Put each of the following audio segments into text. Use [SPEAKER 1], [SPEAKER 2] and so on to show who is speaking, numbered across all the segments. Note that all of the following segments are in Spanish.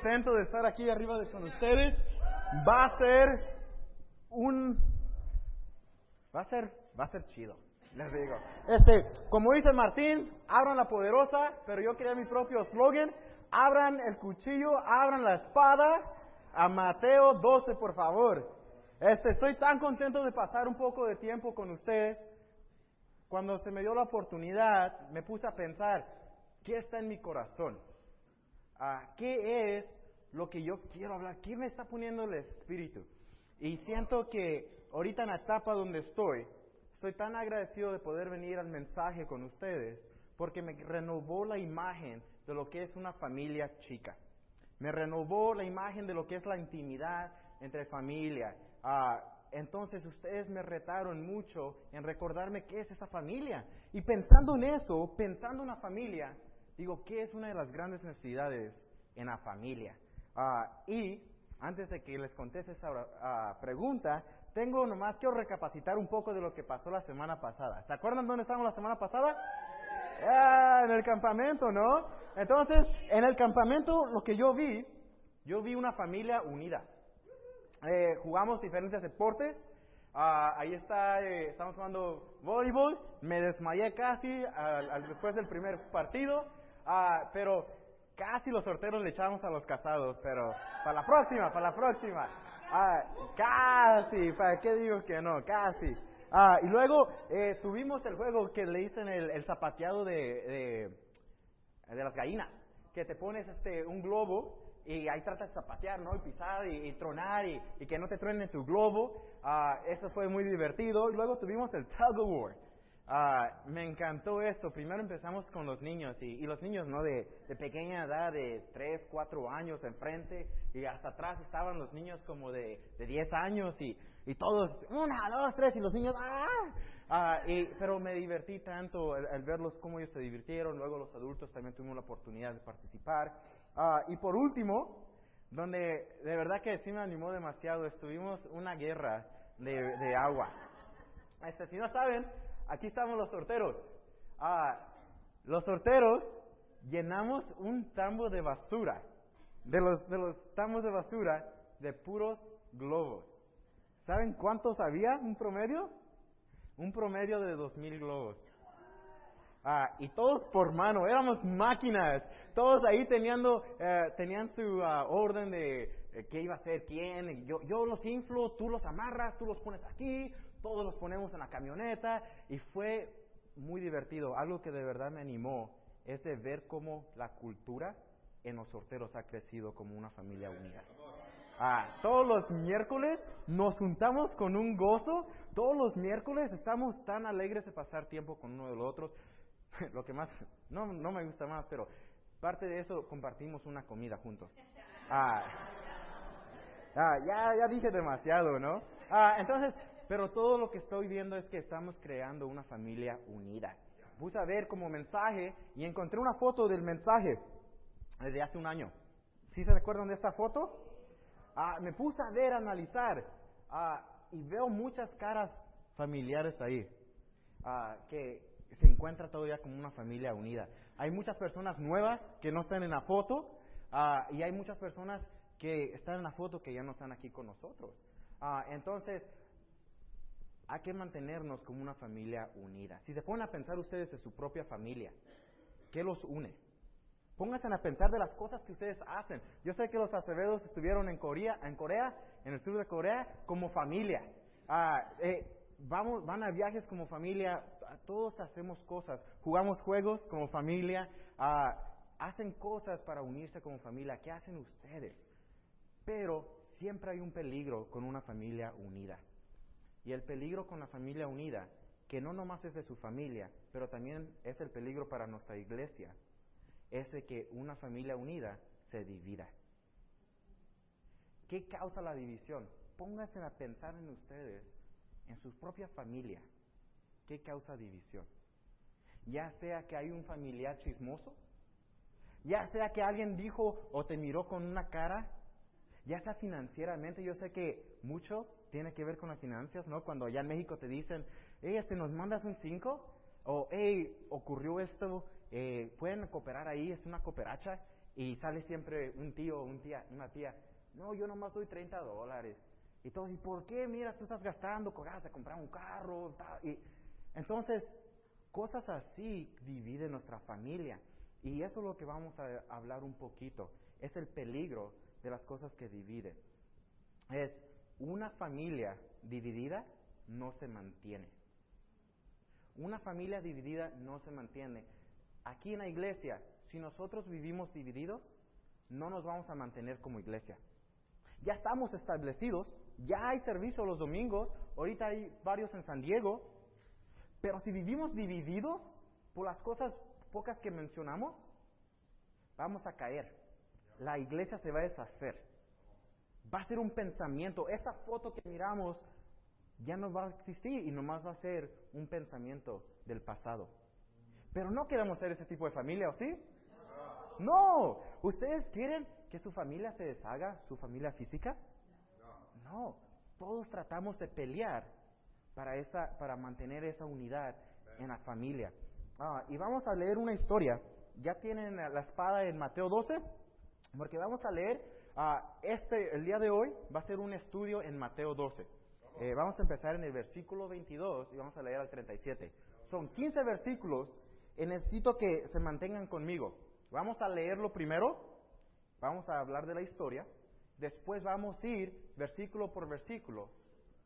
[SPEAKER 1] contento de estar aquí arriba de con ustedes. Va a ser un va a ser va a ser chido, les digo. Este, como dice Martín, abran la poderosa, pero yo quería mi propio slogan, abran el cuchillo, abran la espada a Mateo 12, por favor. Este, estoy tan contento de pasar un poco de tiempo con ustedes. Cuando se me dio la oportunidad, me puse a pensar, ¿qué está en mi corazón? ¿Qué es lo que yo quiero hablar? ¿Qué me está poniendo el Espíritu? Y siento que ahorita en la etapa donde estoy, estoy tan agradecido de poder venir al mensaje con ustedes porque me renovó la imagen de lo que es una familia chica. Me renovó la imagen de lo que es la intimidad entre familia. Ah, entonces ustedes me retaron mucho en recordarme qué es esa familia. Y pensando en eso, pensando en una familia, digo, ¿qué es una de las grandes necesidades en la familia? Ah, y antes de que les conteste esa ah, pregunta, tengo nomás quiero recapacitar un poco de lo que pasó la semana pasada. ¿Se acuerdan dónde estábamos la semana pasada? Ah, en el campamento, ¿no? Entonces, en el campamento lo que yo vi, yo vi una familia unida. Eh, jugamos diferentes deportes. Ah, ahí está, eh, estamos jugando voleibol. Me desmayé casi al, después del primer partido. Ah, pero casi los sorteros le echamos a los casados. Pero para la próxima, para la próxima. Ah, casi, ¿para qué digo que no? Casi. Ah, y luego eh, tuvimos el juego que le dicen el, el zapateado de, de, las gallinas, que te pones este un globo y ahí tratas de zapatear, ¿no? Y pisar y, tronar y, que no te truene tu globo. Ah, eso fue muy divertido. Y luego tuvimos el tug of war. Ah, me encantó esto. Primero empezamos con los niños y, los niños, ¿no? De, pequeña edad, de 3, 4 años enfrente y hasta atrás estaban los niños como de, de 10 años y, y todos, una, dos, tres, y los niños, ¡ah! ah y, pero me divertí tanto al, verlos cómo ellos se divirtieron, luego los adultos también tuvimos la oportunidad de participar. Ah, y por último, donde de verdad que sí me animó demasiado, estuvimos una guerra de, de agua. Este, si no saben, aquí estamos los sorteros. Ah, los sorteros llenamos un tambo de basura, de los, de los tambos de basura de puros globos. ¿Saben cuántos había? ¿Un promedio? Un promedio de dos mil globos. Ah, y todos por mano, éramos máquinas. Todos ahí teniendo, eh, tenían su ah, orden de eh, qué iba a hacer quién. Yo, yo los inflo, tú los amarras, tú los pones aquí, todos los ponemos en la camioneta. Y fue muy divertido. Algo que de verdad me animó es de ver cómo la cultura en los sorteros ha crecido como una familia unida. Ah, todos los miércoles nos juntamos con un gozo. Todos los miércoles estamos tan alegres de pasar tiempo con uno de los otros. Lo que más, no, no me gusta más, pero parte de eso compartimos una comida juntos. Ah, ah ya, ya dije demasiado, ¿no? Ah, entonces, pero todo lo que estoy viendo es que estamos creando una familia unida. Puse a ver como mensaje y encontré una foto del mensaje desde hace un año. ¿Sí se recuerdan de esta foto? Ah, me puse a ver, a analizar, ah, y veo muchas caras familiares ahí, ah, que se encuentra todavía como una familia unida. Hay muchas personas nuevas que no están en la foto, y hay muchas personas que están en la foto que ya no están aquí con nosotros. entonces, hay que mantenernos como una familia unida. Si se ponen a pensar ustedes en su propia familia, ¿qué los une? Pónganse a pensar de las cosas que ustedes hacen. Yo sé que los Acevedos estuvieron en Corea, en Corea, en el sur de Corea, como familia. Ah, eh, vamos, van a viajes como familia, todos hacemos cosas, jugamos juegos como familia, ah, hacen cosas para unirse como familia. ¿Qué hacen ustedes? Pero siempre hay un peligro con una familia unida. Y el peligro con la familia unida, que no nomás es de su familia, pero también es el peligro para nuestra iglesia, es de que una familia unida se divida. ¿Qué causa la división? Pónganse a pensar en ustedes, en su propia familia. ¿Qué causa división? Ya sea que hay un familiar chismoso, ya sea que alguien dijo o te miró con una cara, ya sea financieramente, yo sé que mucho tiene que ver con las finanzas, ¿no? Cuando allá en México te dicen, hey, este, ¿nos mandas un 5? O, hey, ocurrió esto, eh, pueden cooperar ahí, es una cooperacha, y sale siempre un tío o un tía, una tía, no, yo nomás doy 30 dólares. Y todos, ¿y por qué? Mira, tú estás gastando, acabas de comprar un carro. Y entonces, cosas así dividen nuestra familia. Y eso es lo que vamos a hablar un poquito. Es el peligro de las cosas que dividen. Es una familia dividida no se mantiene. Una familia dividida no se mantiene. Aquí en la iglesia, si nosotros vivimos divididos, no nos vamos a mantener como iglesia. Ya estamos establecidos, ya hay servicio los domingos, ahorita hay varios en San Diego, pero si vivimos divididos por las cosas pocas que mencionamos, vamos a caer. La iglesia se va a deshacer. Va a ser un pensamiento. Esa foto que miramos ya no va a existir y nomás va a ser un pensamiento del pasado. Pero no queremos ser ese tipo de familia, ¿o sí? No. ¿Ustedes quieren que su familia se deshaga, su familia física? No. Todos tratamos de pelear para, esa, para mantener esa unidad en la familia. Ah, y vamos a leer una historia. ¿Ya tienen la espada en Mateo 12? Porque vamos a leer, ah, este, el día de hoy va a ser un estudio en Mateo 12. Eh, vamos a empezar en el versículo 22 y vamos a leer al 37. Son 15 versículos y necesito que se mantengan conmigo. Vamos a leerlo primero, vamos a hablar de la historia, después vamos a ir versículo por versículo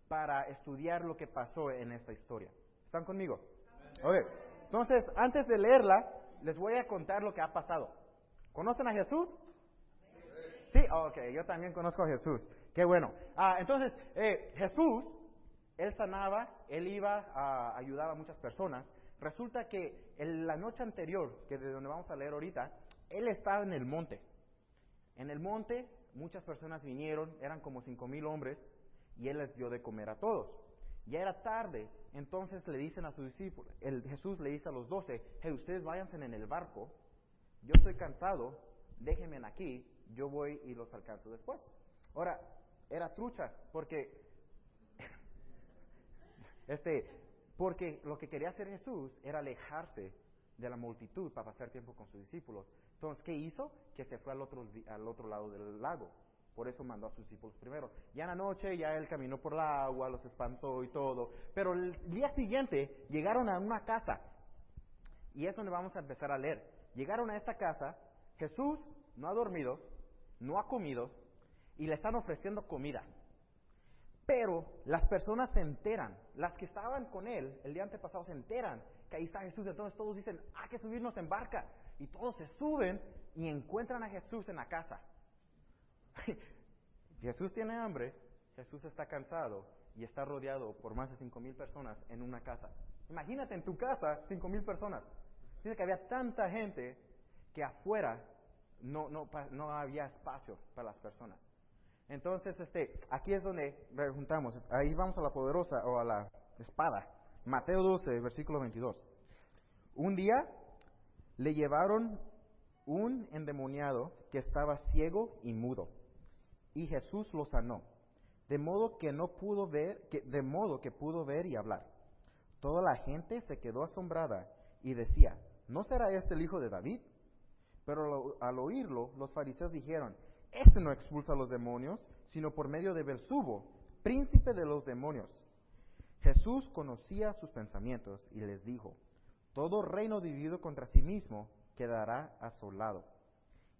[SPEAKER 1] para estudiar lo que pasó en esta historia. ¿Están conmigo? Okay. Entonces, antes de leerla, les voy a contar lo que ha pasado. ¿Conocen a Jesús? Sí, ok, yo también conozco a Jesús. Qué bueno. Ah, entonces, eh, Jesús, él sanaba, él iba a ayudar a muchas personas. Resulta que en la noche anterior, que de donde vamos a leer ahorita, él estaba en el monte. En el monte muchas personas vinieron, eran como cinco mil hombres, y él les dio de comer a todos. Ya era tarde, entonces le dicen a sus discípulos, el Jesús le dice a los doce, hey, ustedes váyanse en el barco, yo estoy cansado, déjenme aquí, yo voy y los alcanzo después. Ahora, era trucha, porque, este, porque lo que quería hacer Jesús era alejarse de la multitud para pasar tiempo con sus discípulos. Entonces, ¿qué hizo? Que se fue al otro, al otro lado del lago. Por eso mandó a sus discípulos primero. Ya en la noche, ya él caminó por el agua, los espantó y todo. Pero el día siguiente llegaron a una casa. Y es donde vamos a empezar a leer. Llegaron a esta casa, Jesús no ha dormido, no ha comido, y le están ofreciendo comida. Pero las personas se enteran, las que estaban con él el día antepasado se enteran que ahí está Jesús, entonces todos dicen, hay que subirnos en barca. Y todos se suben y encuentran a Jesús en la casa. Jesús tiene hambre, Jesús está cansado y está rodeado por más de cinco mil personas en una casa. Imagínate en tu casa cinco mil personas. Dice que había tanta gente que afuera no, no, no había espacio para las personas. Entonces, este, aquí es donde preguntamos, ahí vamos a la poderosa o a la espada. Mateo 12, versículo 22. Un día le llevaron un endemoniado que estaba ciego y mudo, y Jesús lo sanó, de modo que no pudo ver, que, de modo que pudo ver y hablar. Toda la gente se quedó asombrada y decía, ¿no será este el hijo de David? Pero al oírlo, los fariseos dijeron, este no expulsa a los demonios, sino por medio de Belsubo, príncipe de los demonios. Jesús conocía sus pensamientos y les dijo, todo reino dividido contra sí mismo quedará asolado,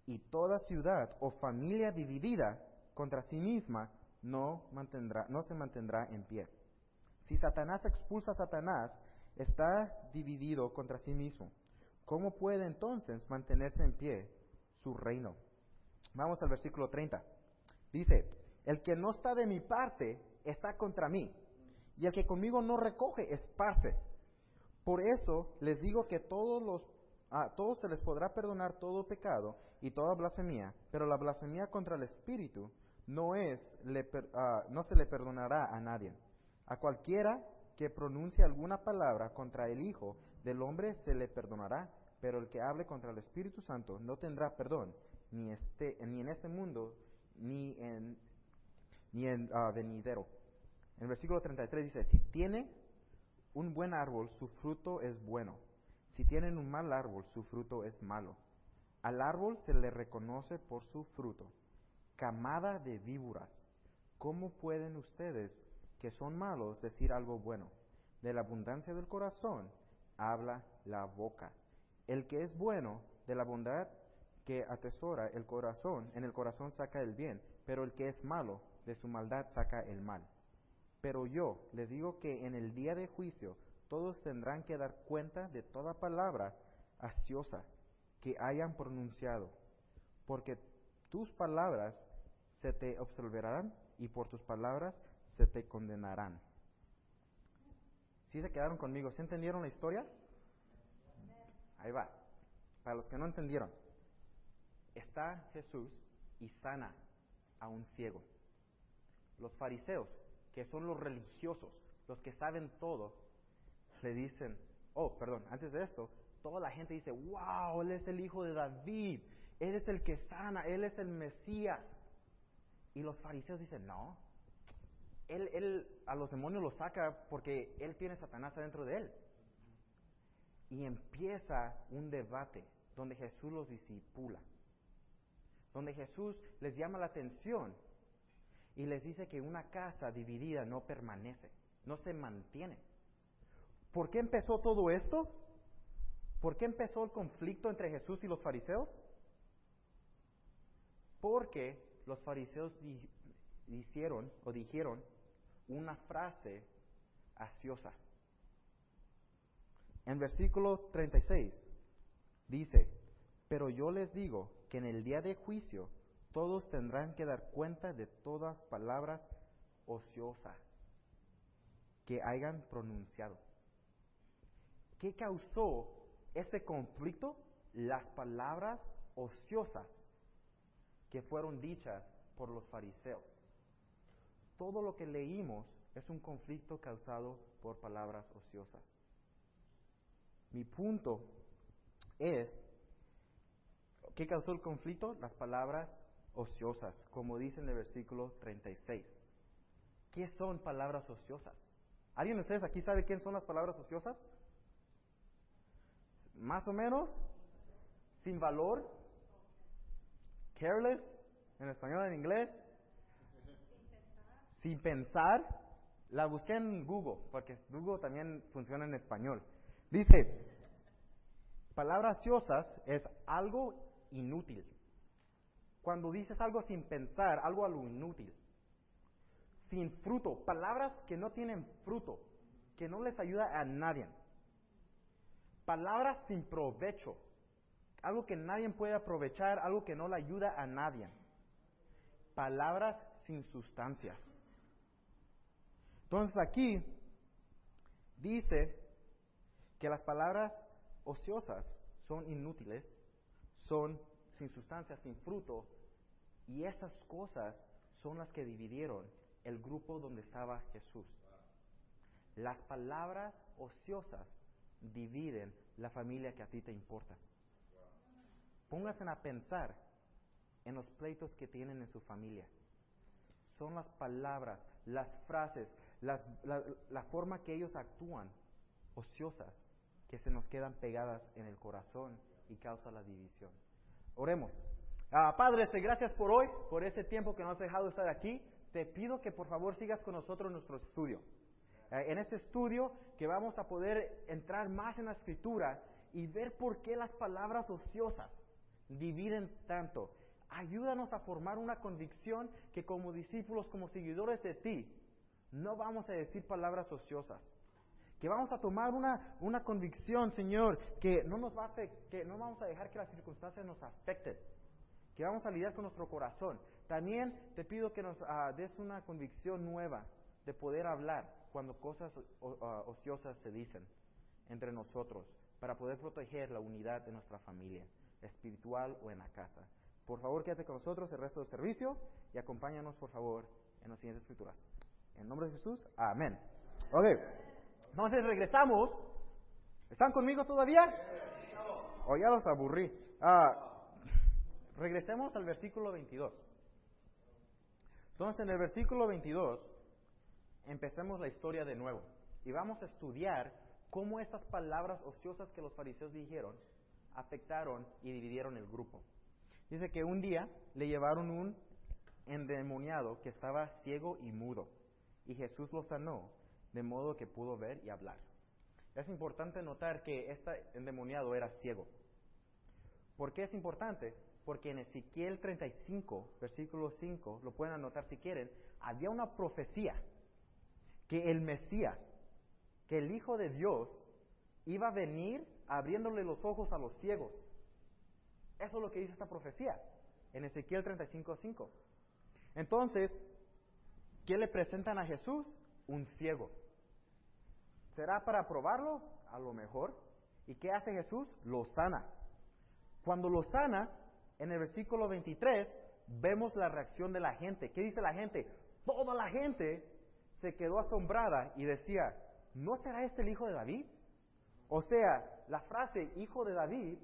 [SPEAKER 1] y toda ciudad o familia dividida contra sí misma no, no se mantendrá en pie. Si Satanás expulsa a Satanás, está dividido contra sí mismo. ¿Cómo puede entonces mantenerse en pie su reino? Vamos al versículo 30. Dice, el que no está de mi parte está contra mí, y el que conmigo no recoge esparce. Por eso les digo que todos los, a todos se les podrá perdonar todo pecado y toda blasfemia, pero la blasfemia contra el Espíritu no, es, ah, no se le perdonará a nadie. A cualquiera que pronuncie alguna palabra contra el Hijo del Hombre se le perdonará, pero el que hable contra el Espíritu Santo no tendrá perdón, ni, este, ni en este mundo, ni en, ni en uh, venidero. En el versículo 33 dice, si tiene un buen árbol, su fruto es bueno. Si tienen un mal árbol, su fruto es malo. Al árbol se le reconoce por su fruto. Camada de víboras, ¿cómo pueden ustedes, que son malos, decir algo bueno? De la abundancia del corazón habla la boca. El que es bueno, de la bondad que atesora el corazón, en el corazón saca el bien, pero el que es malo, de su maldad saca el mal. Pero yo les digo que en el día de juicio todos tendrán que dar cuenta de toda palabra astiosa que hayan pronunciado, porque tus palabras se te absolverán y por tus palabras se te condenarán. ¿Sí se quedaron conmigo? ¿Sí entendieron la historia? Ahí va. Para los que no entendieron, está Jesús y sana a un ciego. Los fariseos, que son los religiosos, los que saben todo, le dicen, oh, perdón, antes de esto, toda la gente dice, wow, Él es el hijo de David, Él es el que sana, Él es el Mesías. Y los fariseos dicen, no, él, él a los demonios los saca porque Él tiene Satanás adentro de Él. Y empieza un debate donde Jesús los disipula, donde Jesús les llama la atención y les dice que una casa dividida no permanece, no se mantiene. ¿Por qué empezó todo esto? ¿Por qué empezó el conflicto entre Jesús y los fariseos? Porque los fariseos hicieron o dijeron una frase aciosa. En versículo 36 dice, pero yo les digo que en el día de juicio todos tendrán que dar cuenta de todas palabras ociosas que hayan pronunciado. ¿Qué causó ese conflicto? Las palabras ociosas que fueron dichas por los fariseos. Todo lo que leímos es un conflicto causado por palabras ociosas. Mi punto es, ¿qué causó el conflicto? Las palabras ociosas, como dice en el versículo 36. ¿Qué son palabras ociosas? ¿Alguien de ustedes aquí sabe quién son las palabras ociosas? Más o menos, sin valor, careless, en español, en inglés, sin pensar. La busqué en Google, porque Google también funciona en español. Dice, palabras ociosas es algo inútil. Cuando dices algo sin pensar, algo a lo inútil. Sin fruto, palabras que no tienen fruto, que no les ayuda a nadie. Palabras sin provecho, algo que nadie puede aprovechar, algo que no le ayuda a nadie. Palabras sin sustancias. Entonces aquí dice que las palabras ociosas son inútiles, son sin sustancia, sin fruto, y estas cosas son las que dividieron el grupo donde estaba Jesús. Las palabras ociosas dividen la familia que a ti te importa. Pónganse a pensar en los pleitos que tienen en su familia. Son las palabras, las frases, la, la, forma que ellos actúan, ociosas, que se nos quedan pegadas en el corazón y causa la división. Oremos. Ah, Padre, te gracias por hoy, por este tiempo que nos has dejado estar aquí. Te pido que por favor sigas con nosotros en nuestro estudio. Eh, en este estudio que vamos a poder entrar más en la escritura y ver por qué las palabras ociosas dividen tanto. Ayúdanos a formar una convicción que como discípulos, como seguidores de ti, no vamos a decir palabras ociosas. Que vamos a tomar una, una convicción, Señor, que no, nos va a que no vamos a dejar que las circunstancias nos afecten. Que vamos a lidiar con nuestro corazón. También te pido que nos ah, des una convicción nueva de poder hablar cuando cosas ah, ociosas se dicen entre nosotros para poder proteger la unidad de nuestra familia, espiritual o en la casa. Por favor, quédate con nosotros el resto del servicio y acompáñanos, por favor, en las siguientes escrituras. En nombre de Jesús, amén. Ok, entonces regresamos. ¿Están conmigo todavía? O ya los aburrí. Ah, regresemos al versículo 22. Entonces, en el versículo 22 empecemos la historia de nuevo y vamos a estudiar cómo estas palabras ociosas que los fariseos dijeron afectaron y dividieron el grupo. Dice que un día le llevaron un endemoniado que estaba ciego y mudo, y Jesús lo sanó de modo que pudo ver y hablar. Es importante notar que este endemoniado era ciego. ¿Por qué es importante? Porque en Ezequiel 35, versículo 5, lo pueden anotar si quieren, había una profecía que el Mesías, que el Hijo de Dios, iba a venir abriéndole los ojos a los ciegos. Eso es lo que dice esta profecía en Ezequiel 35, 5. Entonces, ¿qué le presentan a Jesús? Un ciego. ¿Será para probarlo? A lo mejor. ¿Y qué hace Jesús? Lo sana. Cuando lo sana, en el versículo 23, vemos la reacción de la gente. ¿Qué dice la gente? Toda la gente se quedó asombrada y decía, ¿no será este el hijo de David? O sea, la frase hijo de David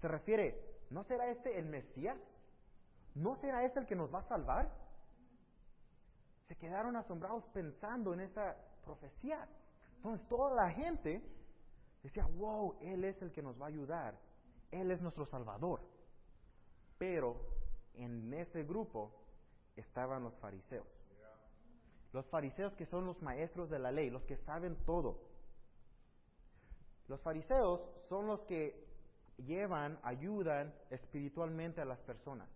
[SPEAKER 1] se refiere, ¿no será este el Mesías? ¿No será este el que nos va a salvar? Se quedaron asombrados pensando en esa profecía. Entonces toda la gente decía, wow, Él es el que nos va a ayudar. Él es nuestro Salvador. Pero en ese grupo estaban los fariseos. Los fariseos que son los maestros de la ley, los que saben todo. Los fariseos son los que llevan, ayudan espiritualmente a las personas.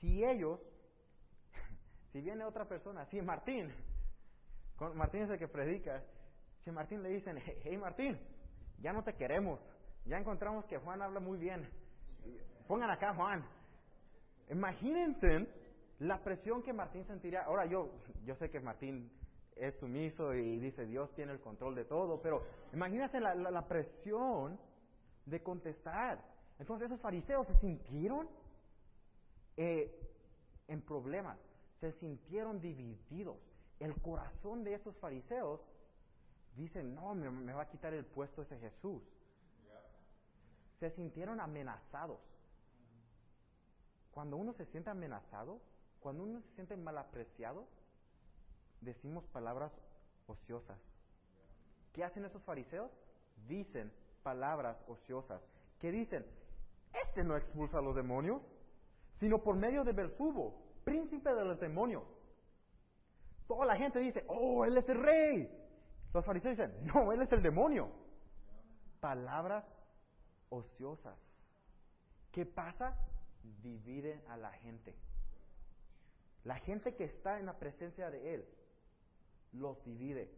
[SPEAKER 1] Si ellos, si viene otra persona, si Martín, Martín es el que predica, si Martín le dicen, hey Martín, ya no te queremos, ya encontramos que Juan habla muy bien. Pongan acá Juan. Imagínense la presión que Martín sentiría. Ahora yo, yo sé que Martín es sumiso y dice Dios tiene el control de todo, pero imagínense la, la, presión de contestar. Entonces esos fariseos se sintieron eh, en problemas, se sintieron divididos. El corazón de esos fariseos dice, no, me, me va a quitar el puesto ese Jesús se sintieron amenazados. Cuando uno se siente amenazado, cuando uno se siente mal apreciado, decimos palabras ociosas. ¿Qué hacen esos fariseos? Dicen palabras ociosas. ¿Qué dicen? Este no expulsa a los demonios, sino por medio de Belsubo, príncipe de los demonios. Toda la gente dice, oh, él es el rey. Los fariseos dicen, no, él es el demonio. Palabras ociosas. ¿Qué pasa? Divide a la gente. La gente que está en la presencia de Él los divide.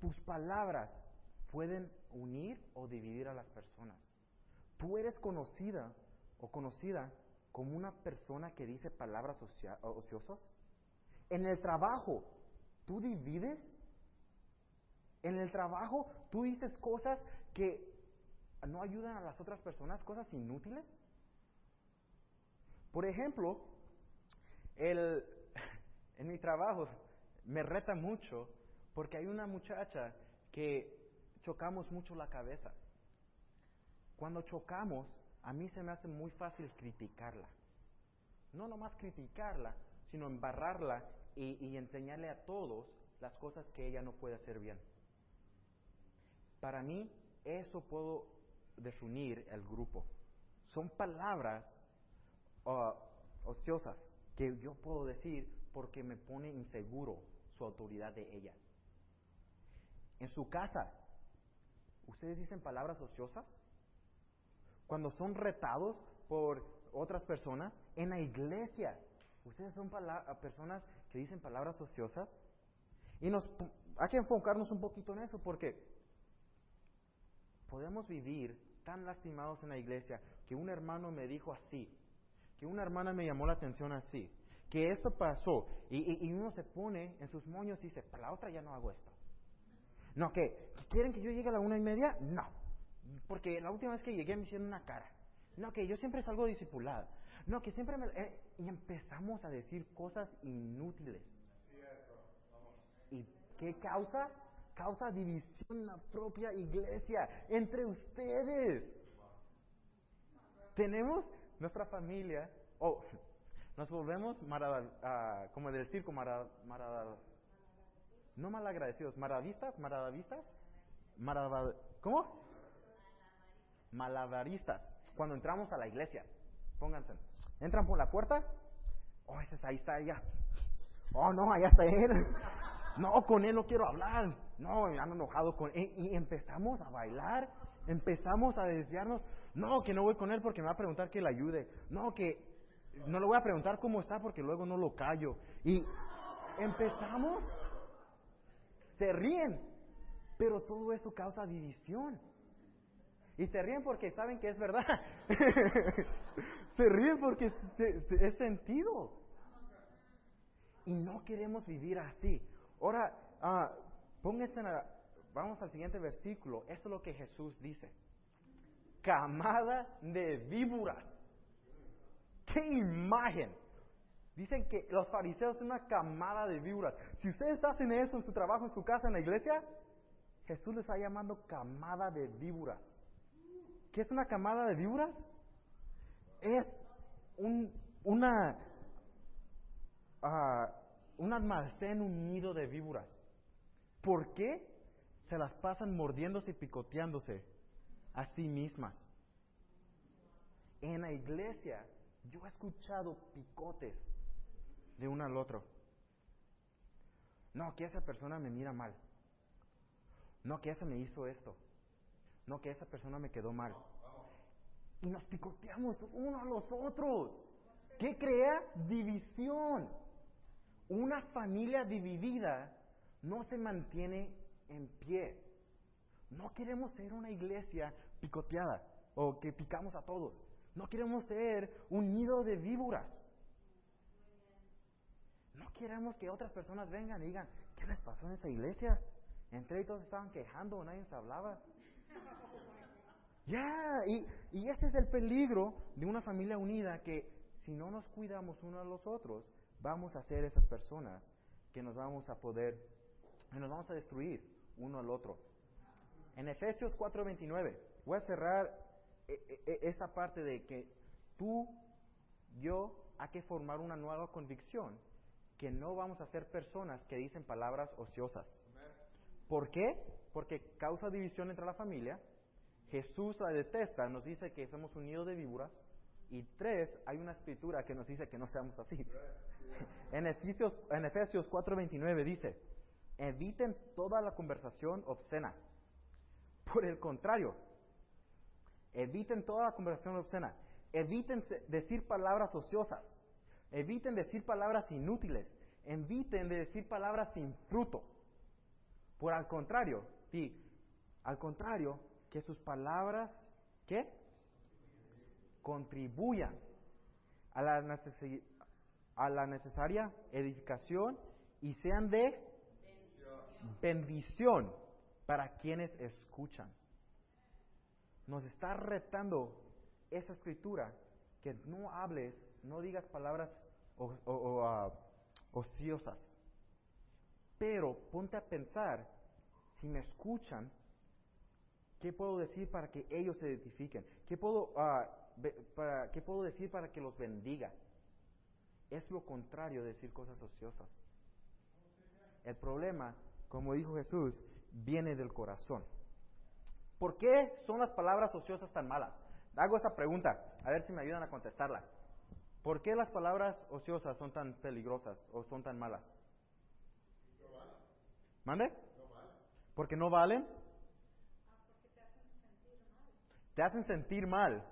[SPEAKER 1] Tus palabras pueden unir o dividir a las personas. Tú eres conocida o conocida como una persona que dice palabras ociosas. En el trabajo, tú divides. En el trabajo, tú dices cosas que no ayudan a las otras personas, cosas inútiles. Por ejemplo, el, en mi trabajo me reta mucho porque hay una muchacha que chocamos mucho la cabeza. Cuando chocamos, a mí se me hace muy fácil criticarla. No nomás criticarla, sino embarrarla y, y enseñarle a todos las cosas que ella no puede hacer bien. Para mí, eso puedo desunir el grupo. Son palabras uh, ociosas que yo puedo decir porque me pone inseguro su autoridad de ella. En su casa, ¿ustedes dicen palabras ociosas? Cuando son retados por otras personas, en la iglesia, ¿ustedes son personas que dicen palabras ociosas? Y nos, hay que enfocarnos un poquito en eso porque podemos vivir tan lastimados en la iglesia que un hermano me dijo así, que una hermana me llamó la atención así, que esto pasó y, uno se pone en sus moños y dice, para la otra ya no hago esto. No, que quieren que yo llegue a la una y media, no, porque la última vez que llegué me hicieron una cara. No, que yo siempre salgo discipulado. No, que siempre me... Eh, y empezamos a decir cosas inútiles. ¿Y qué causa? causa división en la propia iglesia, entre ustedes. Tenemos nuestra familia, oh, nos volvemos uh, como del circo, marad, no malagradecidos, maradavistas, marad, ¿cómo? Malabaristas. cuando entramos a la iglesia, pónganse, entran por la puerta, oh, ese ahí está ella, oh, no, allá está él, no, con él no quiero hablar, no, ando enojado con él, y empezamos a bailar, empezamos a desviarnos, no, que no voy con él porque me va a preguntar que le ayude, no, que no le voy a preguntar cómo está porque luego no lo callo, y empezamos, se ríen, pero todo eso causa división. Y se ríen porque saben que es verdad. se ríen porque es sentido. Y no queremos vivir así. Ahora, uh, vamos al siguiente versículo. Esto es lo que Jesús dice. Camada de víboras. ¡Qué imagen! Dicen que los fariseos son una camada de víboras. Si ustedes hacen eso en su trabajo, en su casa, en la iglesia, Jesús les está llamando camada de víboras. ¿Qué es una camada de víboras? Es un, una, uh, un almacén, un nido de víboras. ¿Por qué? Se las pasan mordiéndose y picoteándose a sí mismas. En la iglesia yo he escuchado picotes de uno al otro. No, que esa persona me mira mal. No, que esa me hizo esto. No, que esa persona me quedó mal. Y nos picoteamos uno a los otros. ¿Qué crea? División. Una familia dividida no se mantiene en pie. No queremos ser una iglesia picoteada o que picamos a todos. No queremos ser un nido de víboras. No queremos que otras personas vengan y digan, ¿qué les pasó en esa iglesia? Entre todos estaban quejando, nadie se hablaba. Ya, y, y ese es el peligro de una familia unida, que si no nos cuidamos unos a los otros, vamos a ser esas personas que nos vamos a poder, que nos vamos a destruir uno al otro. En Efesios 4:29, voy a cerrar e, e, e, esa parte de que tú, yo, hay que formar una nueva convicción, que no vamos a ser personas que dicen palabras ociosas. ¿Por qué? Porque causa división entre la familia, Jesús la detesta, nos dice que somos un nido de víboras. Y tres, hay una escritura que nos dice que no seamos así. en Efesios, en Efesios 4:29 dice, eviten toda la conversación obscena. Por el contrario, eviten toda la conversación obscena. Eviten decir palabras ociosas. Eviten decir palabras inútiles. Eviten de decir palabras sin fruto. Por al contrario, al contrario, que sus palabras, ¿qué? Contribuyan a la, a la necesaria edificación y sean de bendición. para quienes escuchan. Nos está retando esa escritura que no hables, no digas palabras ah, ociosas. Pero ponte a pensar, si me escuchan, ¿Qué puedo decir para que ellos se identifiquen? ¿Qué puedo, ah, para, ¿Qué puedo decir para que los bendiga? Es lo contrario de decir cosas ociosas. El problema, como dijo Jesús, viene del corazón. ¿Por qué son las palabras ociosas tan malas? Hago esa pregunta, a ver si me ayudan a contestarla. ¿Por qué las palabras ociosas son tan peligrosas o son tan malas? ¿Mande? ¿Porque no valen? te hacen sentir mal,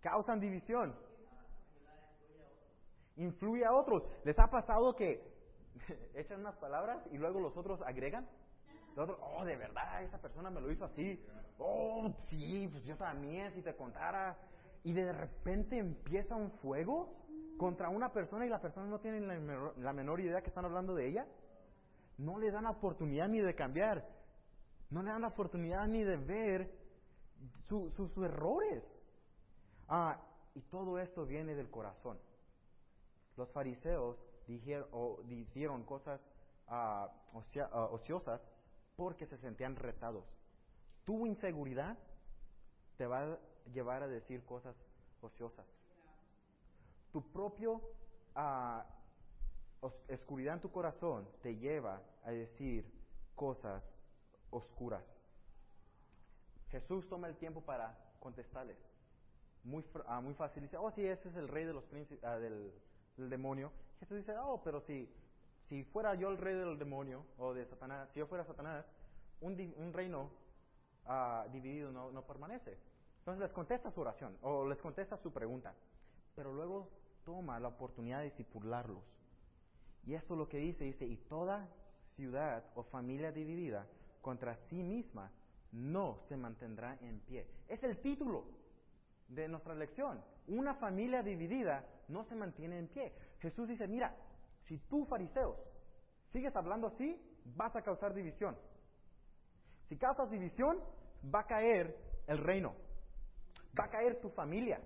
[SPEAKER 1] causan división, influye a otros. ¿Les ha pasado que echan unas palabras y luego los otros agregan? oh, de verdad, esa persona me lo hizo así. Oh, sí, pues yo también, si te contara. Y de repente empieza un fuego contra una persona y la persona no tiene la menor, la menor idea que están hablando de ella. No le dan oportunidad ni de cambiar. No le dan oportunidad ni de ver sus errores. Ah, y todo esto viene del corazón. Los fariseos dijeron, cosas ah, ociosas porque se sentían retados. Tu inseguridad te va a llevar a decir cosas ociosas. Tu propio oscuridad en tu corazón te lleva a decir cosas oscuras. Jesús toma el tiempo para contestarles. muy, ah, muy fácil dice, oh, sí, ese es el rey de los ah, del, demonio. Jesús dice, oh, pero si, si fuera yo el rey del demonio o de Satanás, si yo fuera Satanás, un, un reino ah, dividido no, no permanece. Entonces les contesta su oración o les contesta su pregunta, pero luego toma la oportunidad de disipularlos. Y esto es lo que dice, dice, y toda ciudad o familia dividida contra sí misma no se mantendrá en pie. Es el título de nuestra lección. Una familia dividida no se mantiene en pie. Jesús dice, mira, si tú fariseos sigues hablando así, vas a causar división. Si causas división, va a caer el reino. Va a caer tu familia.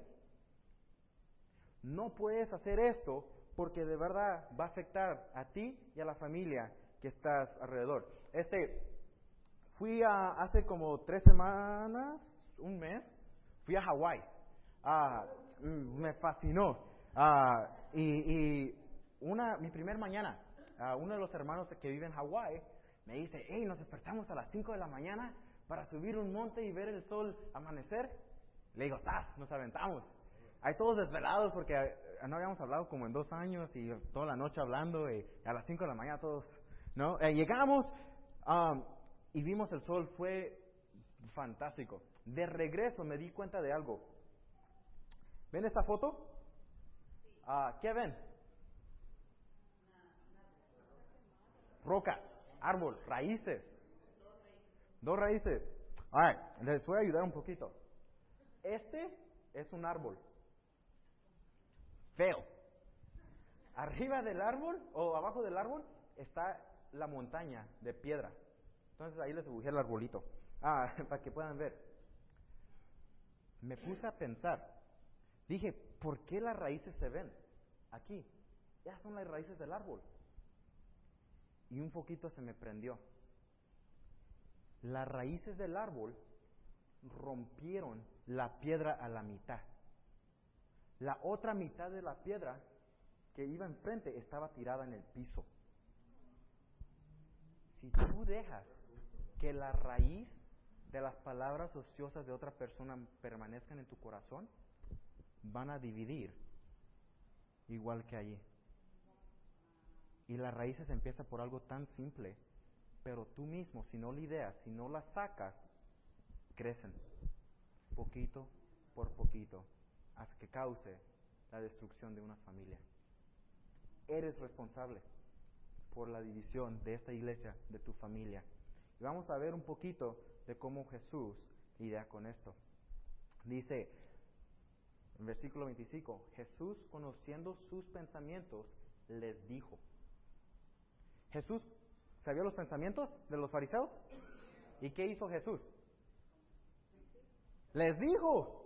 [SPEAKER 1] No puedes hacer esto porque de verdad va a afectar a ti y a la familia que estás alrededor. Este, fui a, hace como tres semanas, un mes, fui a Hawái. Ah, mm, me fascinó. Ah, y, una, mi primer mañana, ah, uno de los hermanos que vive en Hawái me dice, hey, nos despertamos a las 5 de la mañana para subir un monte y ver el sol amanecer. Le digo, ¡ah! Nos aventamos. Hay todos desvelados porque no habíamos hablado como en dos años y toda la noche hablando y a las 5 de la mañana todos, ¿no? Eh, llegamos y vimos el sol, fue fantástico. De regreso me di cuenta de algo. ¿Ven esta foto? Ah, ¿Qué ven? Rocas, árbol, raíces. Dos raíces. All les voy a ayudar un poquito. Este es un árbol. Feo. Arriba del árbol o abajo del árbol está la montaña de piedra. Entonces ahí les dibujé el arbolito. Ah, para que puedan ver. Me puse a pensar. Dije, ¿por qué las raíces se ven? Aquí. Ya son las raíces del árbol. Y un poquito se me prendió las raíces del árbol rompieron la piedra a la mitad. La otra mitad de la piedra que iba enfrente estaba tirada en el piso. Si tú dejas que la raíz de las palabras ociosas de otra persona permanezcan en tu corazón, van a dividir igual que allí. Y las raíces empieza por algo tan simple pero tú mismo, si no la ideas, si no la sacas, crecen poquito por poquito hasta que cause la destrucción de una familia. Eres responsable por la división de esta iglesia, de tu familia. Y vamos a ver un poquito de cómo Jesús lidia con esto. Dice en versículo 25, Jesús conociendo sus pensamientos les dijo. Jesús ¿Sabía los pensamientos de los fariseos? ¿Y qué hizo Jesús? Les dijo.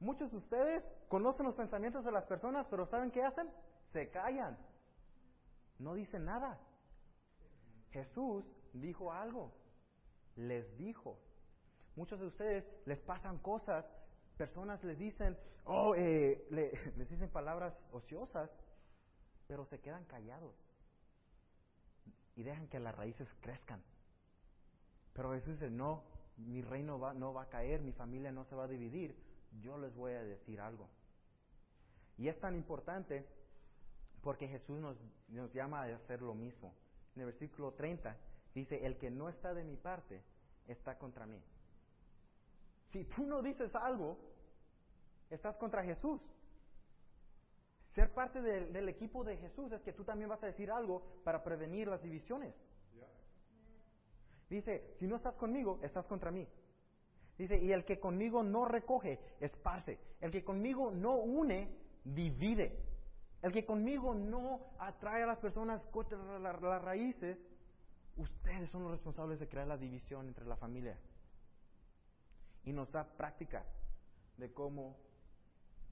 [SPEAKER 1] Muchos de ustedes conocen los pensamientos de las personas, pero ¿saben qué hacen? Se callan. No dicen nada. Jesús dijo algo. Les dijo. Muchos de ustedes les pasan cosas, personas les dicen, oh, eh, les dicen palabras ociosas, pero se quedan callados y dejan que las raíces crezcan. Pero Jesús dice, no, mi reino va, no va a caer, mi familia no se va a dividir, yo les voy a decir algo. Y es tan importante porque Jesús nos, nos llama a hacer lo mismo. En el versículo 30 dice, el que no está de mi parte está contra mí. Si tú no dices algo, estás contra Jesús. Ser parte del, equipo de Jesús es que tú también vas a decir algo para prevenir las divisiones. Dice, si no estás conmigo, estás contra mí. Dice, y el que conmigo no recoge, esparce. El que conmigo no une, divide. El que conmigo no atrae a las personas contra las raíces, ustedes son los responsables de crear la división entre la familia. Y nos da prácticas de cómo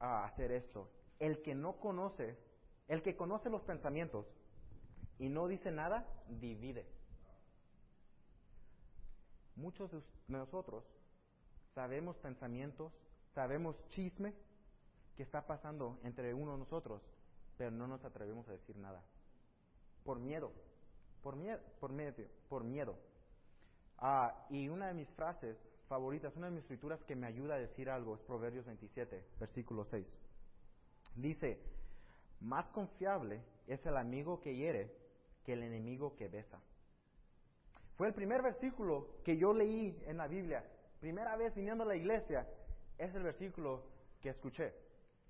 [SPEAKER 1] ah, hacer esto el que no conoce, el que conoce los pensamientos y no dice nada, divide. Muchos de nosotros sabemos pensamientos, sabemos chisme que está pasando entre uno de nosotros, pero no nos atrevemos a decir nada. Por miedo, por miedo, por miedo, por miedo. Ah, y una de mis frases favoritas, una de mis escrituras que me ayuda a decir algo es Proverbios 27, versículo 6. Dice, más confiable es el amigo que hiere que el enemigo que besa. Fue el primer versículo que yo leí en la Biblia. Primera vez viniendo a la iglesia, es el versículo que escuché.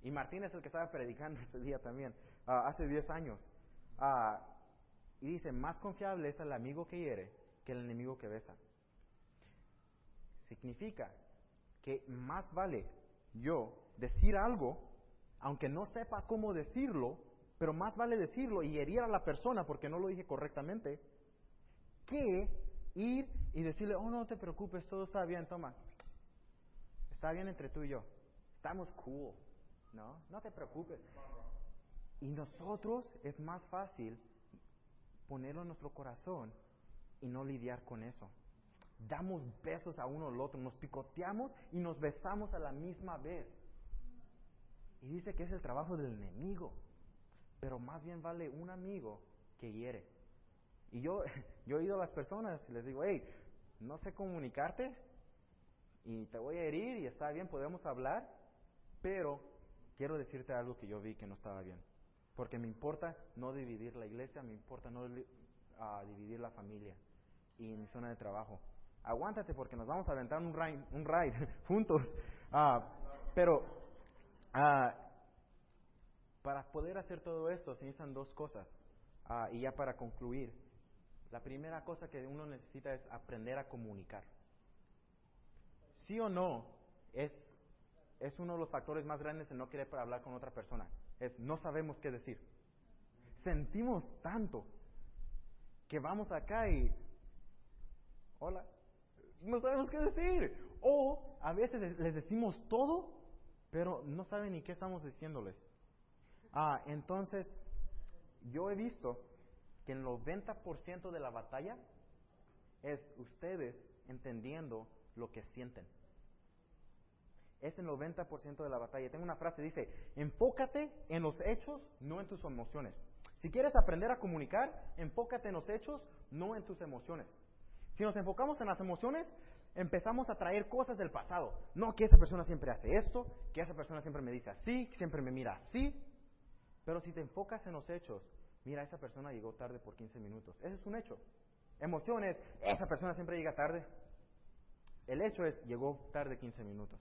[SPEAKER 1] Y Martín es el que estaba predicando ese día también, ah, hace 10 años. Ah, y dice, más confiable es el amigo que hiere que el enemigo que besa. Significa que más vale yo decir algo, aunque no sepa cómo decirlo, pero más vale decirlo y herir a la persona porque no lo dije correctamente, que ir y decirle, oh, no te preocupes, todo está bien, toma. Está bien entre tú y yo. Estamos cool, ¿no? No te preocupes. Y nosotros es más fácil ponerlo en nuestro corazón y no lidiar con eso. Damos besos a uno al otro, nos picoteamos y nos besamos a la misma vez. Y dice que es el trabajo del enemigo, pero más bien vale un amigo que hiere. Y yo, yo he ido a las personas y les digo, hey, no sé comunicarte y te voy a herir y está bien, podemos hablar, pero quiero decirte algo que yo vi que no estaba bien. Porque me importa no dividir la iglesia, me importa no uh, dividir la familia y mi zona de trabajo. Aguántate porque nos vamos a aventar un ride, un ride juntos. Uh, pero uh, para poder hacer todo esto se necesitan dos cosas. y ya para concluir, la primera cosa que uno necesita es aprender a comunicar. Sí o no es, es uno de los factores más grandes en no querer hablar con otra persona es no sabemos qué decir. Sentimos tanto que vamos acá y, hola, no sabemos qué decir. O a veces les decimos todo, pero no saben ni qué estamos diciéndoles. Ah, entonces, yo he visto que el 90% de la batalla es ustedes entendiendo lo que sienten es el 90% de la batalla. Tengo una frase, dice, enfócate en los hechos, no en tus emociones. Si quieres aprender a comunicar, enfócate en los hechos, no en tus emociones. Si nos enfocamos en las emociones, empezamos a traer cosas del pasado. No, que esa persona siempre hace esto, que esa persona siempre me dice así, siempre me mira así. Pero si te enfocas en los hechos, mira, esa persona llegó tarde por 15 minutos. Ese es un hecho. Emociones, esa persona siempre llega tarde. El hecho es, llegó tarde 15 minutos.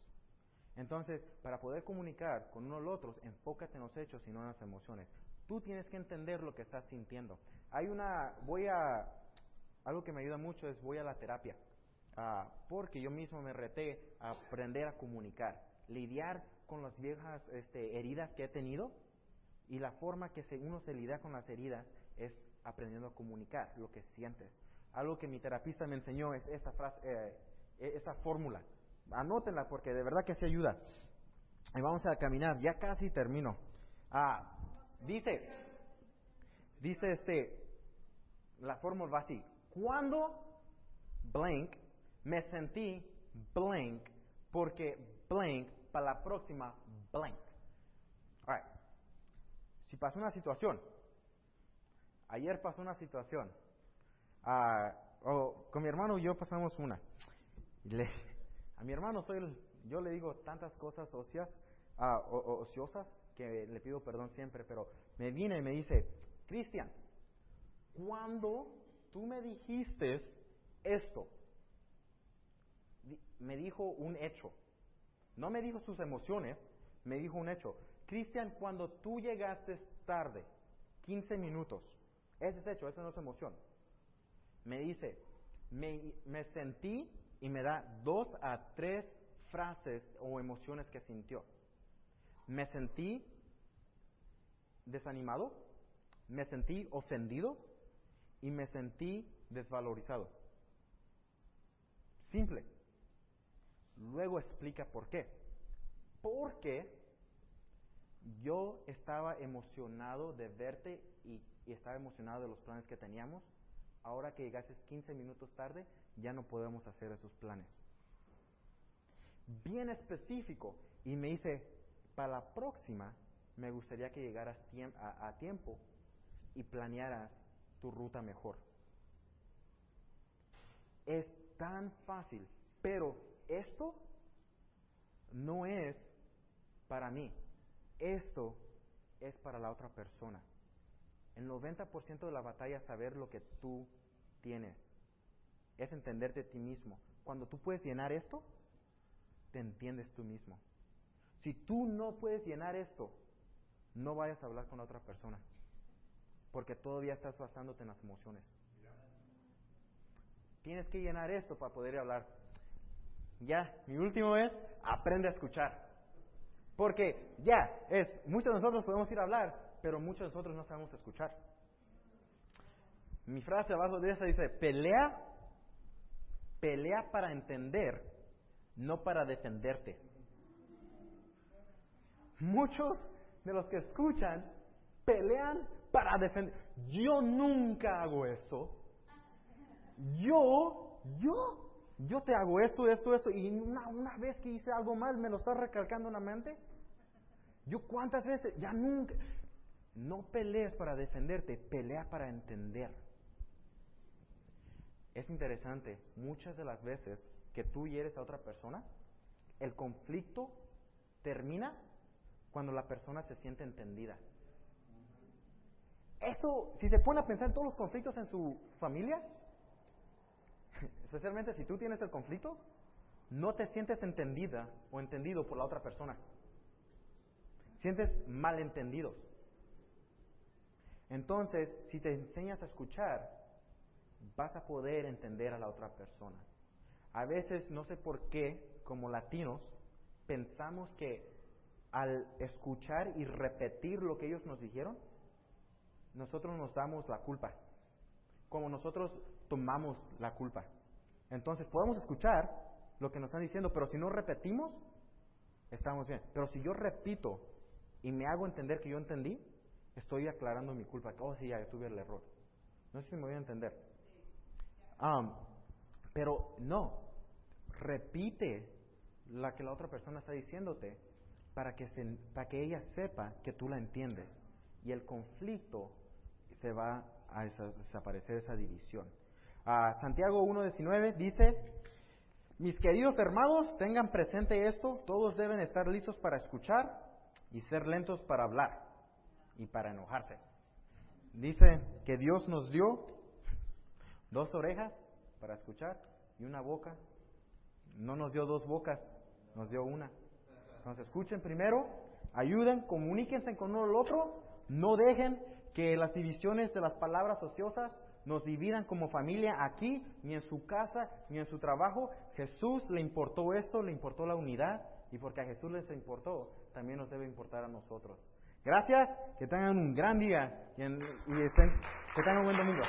[SPEAKER 1] Entonces, para poder comunicar con uno al otro, enfócate en los hechos y no en las emociones. Tú tienes que entender lo que estás sintiendo. Hay una, voy a, algo que me ayuda mucho es voy a la terapia, ah, porque yo mismo me reté a aprender a comunicar, lidiar con las viejas este, heridas que he tenido y la forma que uno se lidia con las heridas es aprendiendo a comunicar lo que sientes. Algo que mi terapista me enseñó es esta frase, eh, esta fórmula Anótenla porque de verdad que se ayuda. Y vamos a caminar, ya casi termino. Ah, dice, dice este, la fórmula va así. Cuando blank me sentí blank porque blank para la próxima blank. Alright. Si pasó una situación, ayer pasó una situación, ah, o con mi hermano y yo pasamos una. A mi hermano soy yo le digo tantas cosas ocias, ah, ociosas que le pido perdón siempre, pero me viene y me dice, Cristian, cuando tú me dijiste esto, me dijo un hecho, no me dijo sus emociones, me dijo un hecho. Cristian, cuando tú llegaste tarde, 15 minutos, ese es hecho, esa no es emoción. Me dice, me, me sentí y me da dos a tres frases o emociones que sintió. Me sentí desanimado, me sentí ofendido y me sentí desvalorizado. Simple. Luego explica por qué. Porque yo estaba emocionado de verte y, estaba emocionado de los planes que teníamos. Ahora que llegaste 15 minutos tarde, ya no podemos hacer esos planes. Bien específico. Y me dice, para la próxima me gustaría que llegaras a, tiempo y planearas tu ruta mejor. Es tan fácil, pero esto no es para mí, esto es para la otra persona. El 90% de la batalla es saber lo que tú tienes, es entenderte a ti mismo. Cuando tú puedes llenar esto, te entiendes tú mismo. Si tú no puedes llenar esto, no vayas a hablar con otra persona, porque todavía estás basándote en las emociones. Tienes que llenar esto para poder hablar. Ya, mi último es, aprende a escuchar. Porque ya, es, muchos de nosotros podemos ir a hablar, pero muchos de nosotros no sabemos escuchar. Mi frase abajo de esa dice, pelea, pelea para entender, no para defenderte. Muchos de los que escuchan pelean para defender. Yo nunca hago eso. Yo, yo, yo te hago esto, esto, esto, y una, una vez que hice algo mal, me lo estás recalcando en la mente. Yo cuántas veces, ya nunca. No pelees para defenderte, pelea para entender. Es interesante, muchas de las veces que tú hieres a otra persona, el conflicto termina cuando la persona se siente entendida. Eso, si se pone a pensar en todos los conflictos en su familia, especialmente si tú tienes el conflicto, no te sientes entendida o entendido por la otra persona. Sientes malentendidos. Entonces, si te enseñas a escuchar, vas a poder entender a la otra persona. A veces, no sé por qué, como latinos, pensamos que al escuchar y repetir lo que ellos nos dijeron, nosotros nos damos la culpa. Como nosotros tomamos la culpa. Entonces podemos escuchar lo que nos están diciendo, pero si no repetimos, estamos bien. Pero si yo repito y me hago entender que yo entendí, estoy aclarando mi culpa. Oh, sí, ya tuve el error. No sé si me voy a entender. pero no, repite la que la otra persona está diciéndote para que, se, para que ella sepa que tú la entiendes. Y el conflicto se va a desaparecer esa división. A Santiago 1.19 dice, mis queridos hermanos, tengan presente esto, todos deben estar listos para escuchar y ser lentos para hablar y para enojarse. Dice que Dios nos dio dos orejas para escuchar y una boca. No nos dio dos bocas, nos dio una. Entonces escuchen primero, ayuden, comuníquense con uno al otro, no dejen que las divisiones de las palabras ociosas nos dividan como familia aquí, ni en su casa, ni en su trabajo. Jesús le importó esto, le importó la unidad, y porque a Jesús les importó, también nos debe importar a nosotros. Gracias, que tengan un gran día y, que tengan un buen domingo.